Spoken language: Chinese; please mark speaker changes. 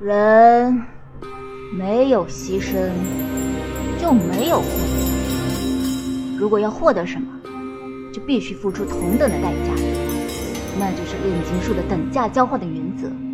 Speaker 1: 人没有牺牲就没有获得。如果要获得什么就必须付出同等的代价那就是炼金术的等价交换的原则。